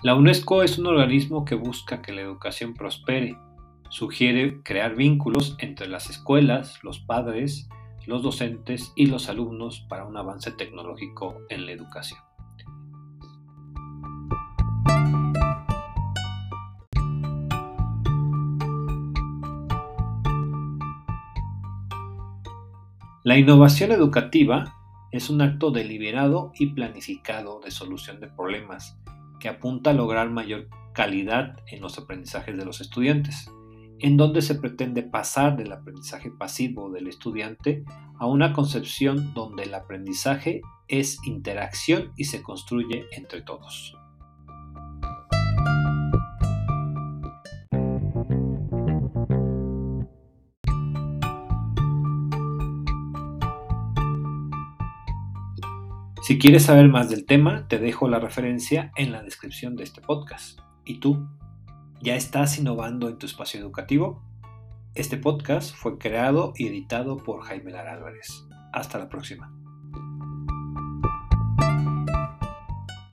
La UNESCO es un organismo que busca que la educación prospere. Sugiere crear vínculos entre las escuelas, los padres, los docentes y los alumnos para un avance tecnológico en la educación. La innovación educativa es un acto deliberado y planificado de solución de problemas que apunta a lograr mayor calidad en los aprendizajes de los estudiantes, en donde se pretende pasar del aprendizaje pasivo del estudiante a una concepción donde el aprendizaje es interacción y se construye entre todos. Si quieres saber más del tema, te dejo la referencia en la descripción de este podcast. ¿Y tú? ¿Ya estás innovando en tu espacio educativo? Este podcast fue creado y editado por Jaime Lara Álvarez. Hasta la próxima.